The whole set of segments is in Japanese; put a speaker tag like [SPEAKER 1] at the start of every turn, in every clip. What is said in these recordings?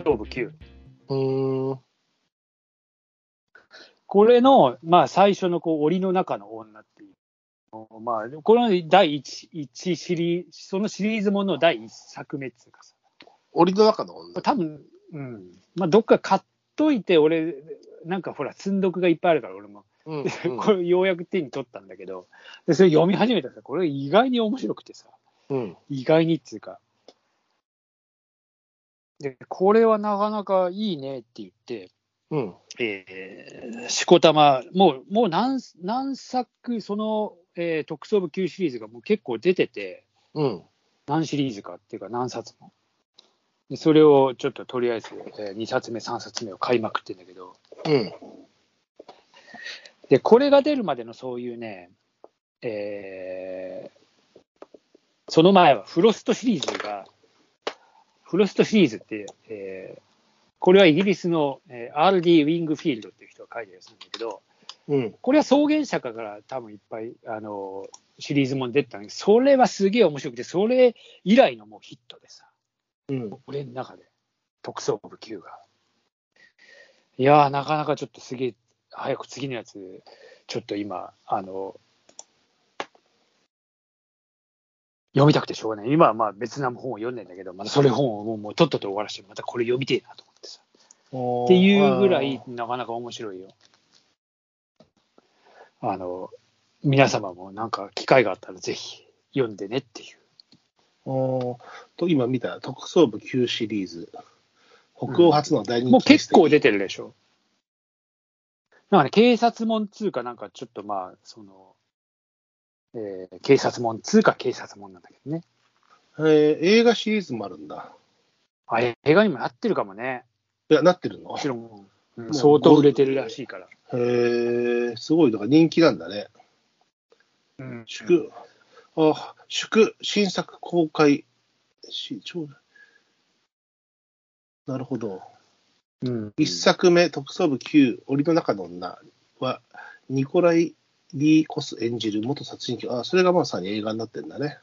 [SPEAKER 1] 捜部 Q。
[SPEAKER 2] うーん。
[SPEAKER 1] これの、まあ、最初のこう檻の中の女っていう。まあ、この第一一シリーズ、そのシリーズもの第一作目っていうかさ、
[SPEAKER 2] 檻の中の女。
[SPEAKER 1] 多分、うん。まあ、どっか買っといて、俺、なんかほら、積んどくがいっぱいあるから、俺も。
[SPEAKER 2] うん、
[SPEAKER 1] で
[SPEAKER 2] うん
[SPEAKER 1] これようやく手に取ったんだけど、でそれ読み始めたらさ、これ意外に面白くてさ、
[SPEAKER 2] うん。
[SPEAKER 1] 意外にっていうか。で、これはなかなかいいねって言って、
[SPEAKER 2] うん。
[SPEAKER 1] えー、しこたま、もう、もう何何作、その、えー特捜部級シリーズがもう結構出てて、
[SPEAKER 2] うん。
[SPEAKER 1] 何シリーズかっていうか何冊も。でそれをちょっととりあえず、え2冊目、3冊目を買いまくってんだけど、
[SPEAKER 2] うん。
[SPEAKER 1] で、これが出るまでのそういうね、えーその前はフロストシリーズが、フロストシリーズって、えーこれはイギリスの、えー R.D. ウィングフィールドっていう人が書いてるやつなんだけど、
[SPEAKER 2] うん。
[SPEAKER 1] これは草原社会から多分いっぱいあのシリーズも出てたんだけど、それはすげえ面白くて、それ以来のもうヒットでさ、
[SPEAKER 2] うん。
[SPEAKER 1] 俺の中で、特捜部 Q が。いやー、なかなかちょっとすげえ、早く次のやつ、ちょっと今、あの、読みたくてしょうがない。今はまあ別な本を読んでんだけど、まだそれ本をもうもうとっとと終わらして、またこれ読みてえなと思ってさ。っていうぐらい、なかなか面白いよ。あの、皆様もなんか機会があったらぜひ読んでねっていう。
[SPEAKER 2] おーと今見た特捜部 Q シリーズ、北欧初の大人気
[SPEAKER 1] もう結構出
[SPEAKER 2] て
[SPEAKER 1] てるでしょ。なんかね、警察門通かなんかちょっとまあ、その、えー警察門通か警察門なんだけどね。
[SPEAKER 2] えー映画シリーズもあるんだ。
[SPEAKER 1] あ、映画にもなってるかもね。
[SPEAKER 2] いや、なってるの？
[SPEAKER 1] もちろん、うん
[SPEAKER 2] う
[SPEAKER 1] 相当売れてるらしいから。
[SPEAKER 2] へえ、すごい、だから人気なんだね。
[SPEAKER 1] うん
[SPEAKER 2] 祝、あ、祝、新作公開、し超なるほど。
[SPEAKER 1] うん
[SPEAKER 2] 一作目、特捜部 Q、檻の中の女は、ニコライ・リー・コス演じる元殺人鬼。あ、それがまさに映画になってんだね。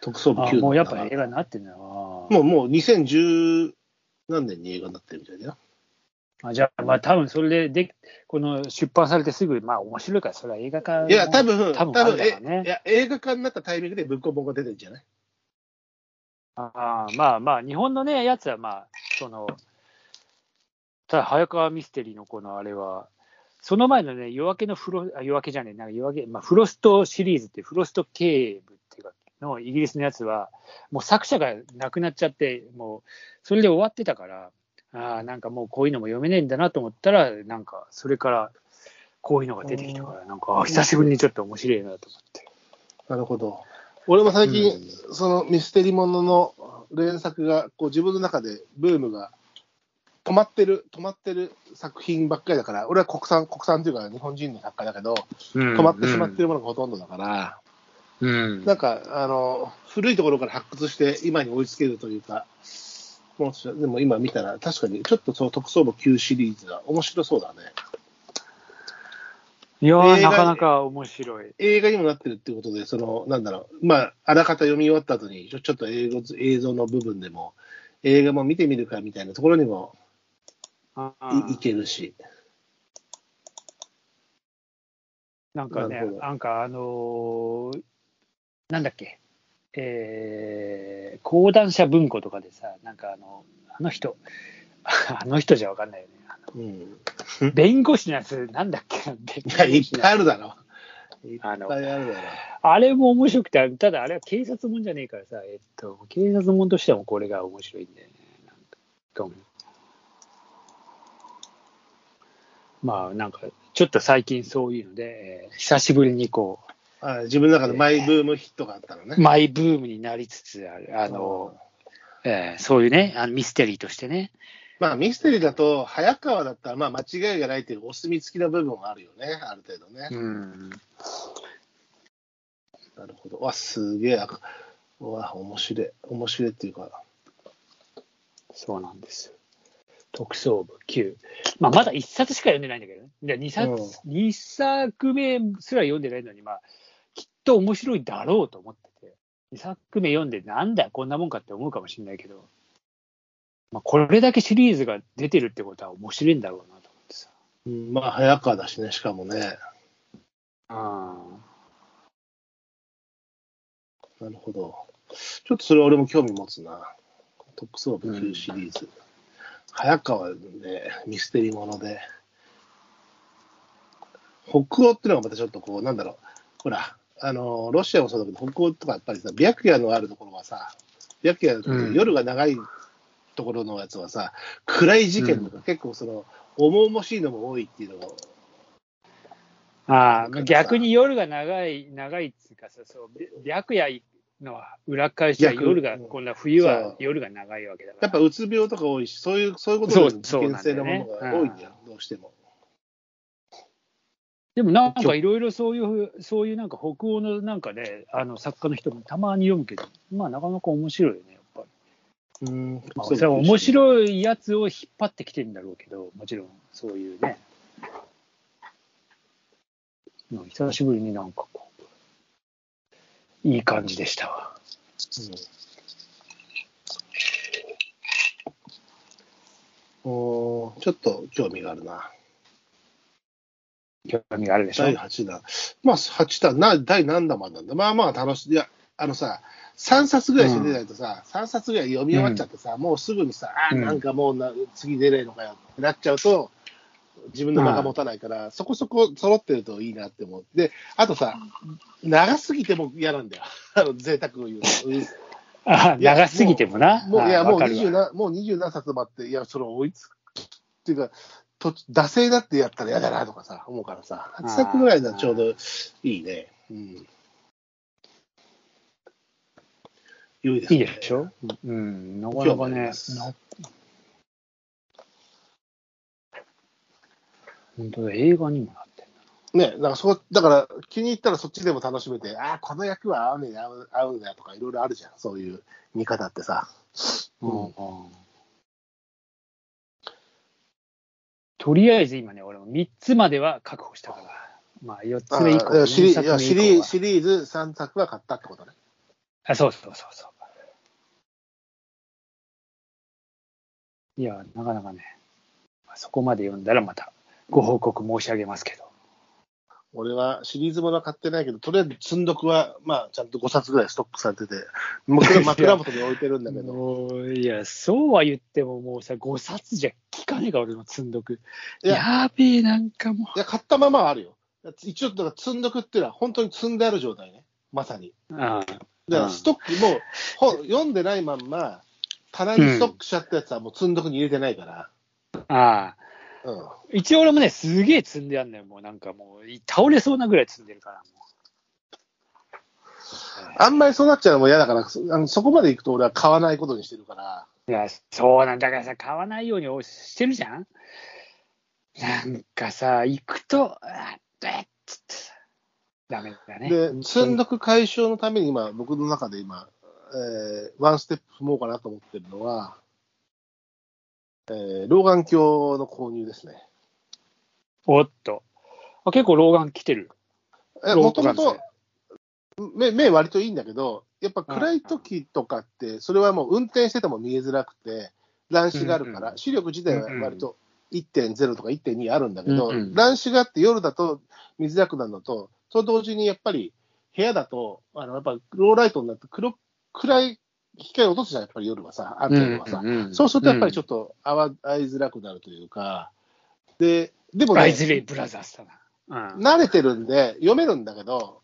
[SPEAKER 2] 特捜部
[SPEAKER 1] あ
[SPEAKER 2] Q の
[SPEAKER 1] もうやっぱ映画になってんだな。
[SPEAKER 2] もう、もう2010何年に映画になってるみたいだよ。
[SPEAKER 1] あじゃあ、まあ多分それでで、この出版されてすぐ、まあ面白いから、それは映画化
[SPEAKER 2] いや、多分、
[SPEAKER 1] 多分
[SPEAKER 2] 多分
[SPEAKER 1] ね
[SPEAKER 2] えいや映画化になったタイミングで文庫本が出てるんじゃない？
[SPEAKER 1] あーまあまあ、日本のね、やつはまあ、その、ただ、早川ミステリーのこのあれは、その前のね、夜明けのフロ、あ夜明けじゃねえ、なんか夜明け、まあ、フロストシリーズっていう、フロスト警部っていうか、のイギリスのやつは、もう作者が亡くなっちゃって、もう、それで終わってたから、ああ、なんかもうこういうのも読めねえんだなと思ったら、なんか、それから、こういうのが出てきたから、なんか、あ久しぶりにちょっと面白いなと思って。
[SPEAKER 2] なるほど。俺も最近、
[SPEAKER 1] う
[SPEAKER 2] そのミステリものの連作が、こう自分の中でブームが止まってる、止まってる作品ばっかりだから、俺は国産、国産というか日本人の作家だけど、止まってしまってるものがほとんどだから、
[SPEAKER 1] うん。
[SPEAKER 2] なんか、あの、古いところから発掘して今に追いつけるというか、もうでも今見たら、確かにちょっとその特捜部 Q シリーズが面白そうだね。
[SPEAKER 1] いやなかなか面白い。
[SPEAKER 2] 映画にもなってるってことで、その、なんだろう、まあ、あらかた読み終わった後に、ちょちょっと映像映像の部分でも、映画も見てみるかみたいなところにも
[SPEAKER 1] あ
[SPEAKER 2] いいけるし。
[SPEAKER 1] なんかね
[SPEAKER 2] な
[SPEAKER 1] んかあのーなんだっけ、えー、講談社文庫とかでさ、なんかあの、あの人、あの人じゃわかんないよね。あ
[SPEAKER 2] うん。
[SPEAKER 1] の弁護士のやつ、なんだっけ、弁
[SPEAKER 2] いっぱいあるだろ。いっぱい
[SPEAKER 1] あ
[SPEAKER 2] るだろ。
[SPEAKER 1] あれも面白くて、ただあれは警察もんじゃねえからさ、えっと、警察もんとしてもこれが面白いんだよね。なんかうんまあ、なんか、ちょっと最近そういうので、えー久しぶりにこう、
[SPEAKER 2] あ自分の中でマイブームヒットがあったのね。
[SPEAKER 1] マイブームになりつつある、あの、えーそういうね、あのミステリーとしてね。
[SPEAKER 2] まあ、ミステリーだと、早川だったら、まあ、間違いがないっていうお墨付きの部分はあるよね、ある程度ね。
[SPEAKER 1] うん。
[SPEAKER 2] なるほど。わ、すげえ。わ、面白い。面白いっていうか。
[SPEAKER 1] そうなんですよ。特捜部9。まあ、まだ1冊しか読んでないんだけどね。で 2, 冊、
[SPEAKER 2] うん
[SPEAKER 1] 二作目すら読んでないのに、まあ、きっと面白いだろうと思ってて、2作目読んで、なんだよ、こんなもんかって思うかもしれないけど、まあ、これだけシリーズが出てるってことは面白いんだろうなと思ってさ。
[SPEAKER 2] うん、まあ、早川だしね、しかもね。
[SPEAKER 1] あ
[SPEAKER 2] なるほど。ちょっとそれ俺も興味持つな。特捜部9シリーズ。早川でミステリーもので。北欧っていうのがまたちょっとこう、なんだろう。ほら、あの、ロシアもそうだけど、北欧とかやっぱりさ、白夜のあるところはさ、白夜夜が長いところのやつはさ、暗い事件とか結構その、重々しいのも多いっていうのを、
[SPEAKER 1] ああ逆に夜が長い、長いっつうかさ、そう、白夜の裏返しは
[SPEAKER 2] 逆
[SPEAKER 1] 夜が、こんな冬
[SPEAKER 2] そ
[SPEAKER 1] は
[SPEAKER 2] う
[SPEAKER 1] 夜が長いわけだから。
[SPEAKER 2] やっぱうつ病とか多いし、そういう、そういうことで危険性のものが多いんだよ、どうしても。
[SPEAKER 1] でもなんかいろいろそういう、そういうなんか北欧のなんかね、あの作家の人もたまに読むけど、まあなかなか面白いよね、やっぱり。
[SPEAKER 2] うん、
[SPEAKER 1] まあ、それは面白いやつを引っ張ってきてるんだろうけど、もちろんそういうね。まあ久しぶりになんかこう、いい感じでしたわ。
[SPEAKER 2] うん、おーちょっと興味があるな。
[SPEAKER 1] 興味があるでしょ？
[SPEAKER 2] 第8弾。まあ、8弾、な第何弾までなんだ？まあまあ楽しい。いや、あのさ、3冊ぐらいしか出ないとさ、3冊ぐらい読み終わっちゃってさ、もうすぐにさ、あなんかもうな次出れるのかよってなっちゃうと、自分の間が持たないから、そこそこ揃ってるといいなって思って、あとさ、長すぎても嫌なんだよ。あの、贅沢を言うと。う ん
[SPEAKER 1] あ長すぎてもな。
[SPEAKER 2] もう、いや、
[SPEAKER 1] あ
[SPEAKER 2] もう
[SPEAKER 1] わかるわ
[SPEAKER 2] 20な、もう20何冊もあって、いや、それ追いつく。っていうか、と惰性だってやったら嫌だなとかさ、思うからさ、8冊ぐらいならちょうどいいね。うん。良いですね。
[SPEAKER 1] いいでしょ？うん、なかなかねな本当だ、映画にもなってん
[SPEAKER 2] ね、だからそだから気に入ったらそっちでも楽しめて、ああ、この役は合うね合う合うんだよとか、いろいろあるじゃん、そういう見方ってさ。
[SPEAKER 1] だ。
[SPEAKER 2] うん。
[SPEAKER 1] とりあえず今ね、俺も3つまでは確保したから、まあ4つ目以降、
[SPEAKER 2] あシリ
[SPEAKER 1] 4
[SPEAKER 2] いや
[SPEAKER 1] 作
[SPEAKER 2] シリーズ3作は買ったってことね。
[SPEAKER 1] あ、そうそうそうそう。いや、なかなかね、まあそこまで読んだらまたご報告申し上げますけど。
[SPEAKER 2] 俺はシリーズものは買ってないけど、とりあえず積んどくは、まあ、ちゃんと5冊ぐらいストックされてて、枕枕元に置いてるんだけど、
[SPEAKER 1] いや、そうは言ってももうさ、5冊じゃ効かねえか、俺の積んどく。
[SPEAKER 2] いや
[SPEAKER 1] やべえ、なんかも
[SPEAKER 2] いや、買ったままはあるよ。一応、だから積んどくっていうのは、本当に積んである状態ね、まさに。
[SPEAKER 1] う。あ
[SPEAKER 2] だからストックも、本読んでないまんま、棚にストックしちゃったやつはもう積んどくに入れてないから。
[SPEAKER 1] あ、ああ。
[SPEAKER 2] うん。
[SPEAKER 1] 一応俺もね、すげえ積んであんのよ。もうなんかもう、倒れそうなぐらい積んでるから。も
[SPEAKER 2] あんまりそうなっちゃうのも嫌だから、そあのそこまで行くと俺は買わないことにしてるから。
[SPEAKER 1] ういや、そうなんだからさ、買わないようにしてるじゃん？なんかさ、行くと、あっ、えっつってさ、ダメだね。
[SPEAKER 2] で、積んどく解消のために今、僕の中で今、えーワンステップ踏もうかなと思ってるのは、えー老眼鏡の購入ですね。
[SPEAKER 1] おっと。あ結構老眼来てる。
[SPEAKER 2] もともと
[SPEAKER 1] 眼、
[SPEAKER 2] 目、目割といいんだけど、やっぱ暗い時とかって、それはもう運転してても見えづらくて、乱視があるから、
[SPEAKER 1] うんうん
[SPEAKER 2] 視力自体は割と1.0とか1.2あるんだけど、
[SPEAKER 1] うんうん
[SPEAKER 2] 乱視があって夜だと見づらくなるのと、と同時にやっぱり部屋だと、あのやっぱローライトになって黒暗い光を落とすじゃん、やっぱり夜はさ、ある程度はさ。
[SPEAKER 1] ん
[SPEAKER 2] そうするとやっぱりちょ
[SPEAKER 1] っ
[SPEAKER 2] っと合わ合いづらくなるというか、で、でもね
[SPEAKER 1] イ、ズレイブラザーズだな。うん。
[SPEAKER 2] 慣れてるんで、読めるんだけど、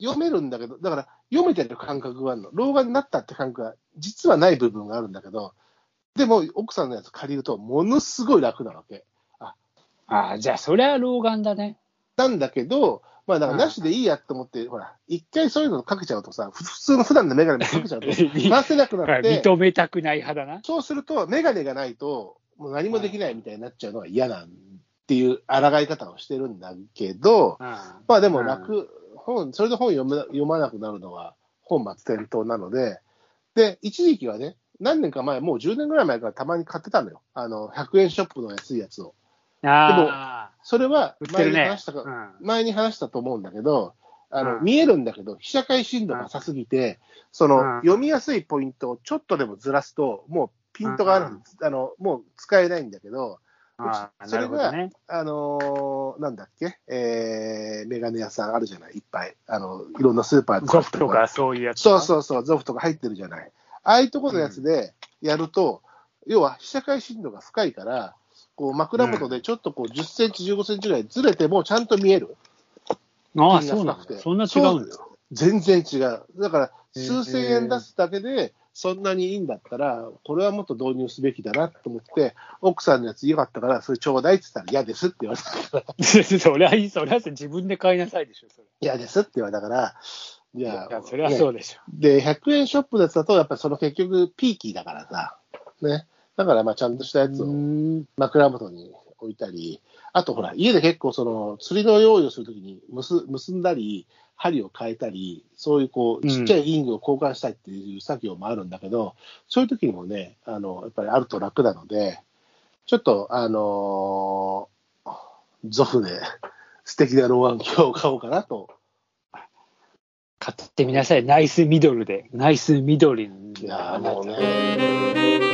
[SPEAKER 2] 読めるんだけど、だから読めてる感覚があるの。老眼になったって感覚が実はない部分があるんだけど、でも奥さんのやつ借りると、ものすごい楽なわけ。
[SPEAKER 1] ああ、じゃあ、そりゃ老眼だね。
[SPEAKER 2] なんだけど、まあ、だからなしでいいやって思って、ほら、一回そういうのかけちゃうとさ、ふ普通の普段のメガネもかけちゃうと、回せなくなって、
[SPEAKER 1] 認めたくない派だな。
[SPEAKER 2] そうすると、メガネがないと、もう何もできないみたいになっちゃうのが嫌なんっていう抗い方をしてるんだけど、
[SPEAKER 1] うん
[SPEAKER 2] まあでも楽、本、それで本読む読まなくなるのは本末転倒なので、で、一時期はね、何年か前、もう10年ぐらい前からたまに買ってたのよ。あの、100円ショップの安いやつを。
[SPEAKER 1] あ
[SPEAKER 2] それは前に話したか、
[SPEAKER 1] あ、
[SPEAKER 2] 前に話したと思うんだけど、あの、
[SPEAKER 1] うん。
[SPEAKER 2] 見えるんだけど、被写界深度が浅すぎて、その、
[SPEAKER 1] うん。
[SPEAKER 2] 読みやすいポイントをちょっとでもずらすと、もうピントがあるん。です。あの、もう使えないんだけど、それが
[SPEAKER 1] ね。
[SPEAKER 2] あのーなんだっけ、えー、メガネ屋さんあるじゃない、いっぱい。あの、いろんなスーパーで
[SPEAKER 1] ゾフとかそういうやつ。
[SPEAKER 2] そうそうそう、ゾフとか入ってるじゃない。ああいうところのやつでやると、要は被写界深度が深いから、こう枕元でちょっとこう10センチ、15センチぐらいずれてもちゃんと見える。
[SPEAKER 1] ああ、そうなん
[SPEAKER 2] て
[SPEAKER 1] だ。そんな違うんだ。
[SPEAKER 2] 全然違う。だから、数千円出すだけで、そんなにいいんだったら、これはもっと導入すべきだなと思って、奥さんのやつ良かったから、それちょうだいって言ったら嫌ですって言われたから、
[SPEAKER 1] それはいい、それは自分で買いなさいでしょ、それ。
[SPEAKER 2] 嫌ですって言われたから、じ
[SPEAKER 1] い
[SPEAKER 2] ゃあ、
[SPEAKER 1] や、それはそう
[SPEAKER 2] ね
[SPEAKER 1] でしょ。
[SPEAKER 2] で、100円ショップのやつだと、やっぱりその結局、ピーキーだからさ、ね。だから、まあ、ちゃんとしたやつを
[SPEAKER 1] うん
[SPEAKER 2] 枕元に置いたり、あとほら、家で結構その釣りの用意をするときに結結んだり、針を変えたり、そういうこう、
[SPEAKER 1] うん
[SPEAKER 2] ちっちゃいリングを交換したいっていう作業もあるんだけど、そういう時にもね、あの、やっぱりあると楽なので、ちょっと、あのーゾフで 素敵な老眼鏡を買おうかなと。
[SPEAKER 1] 買ってみなさい。ナイスミドルで。ナイスミドルで。
[SPEAKER 2] いやーもうね、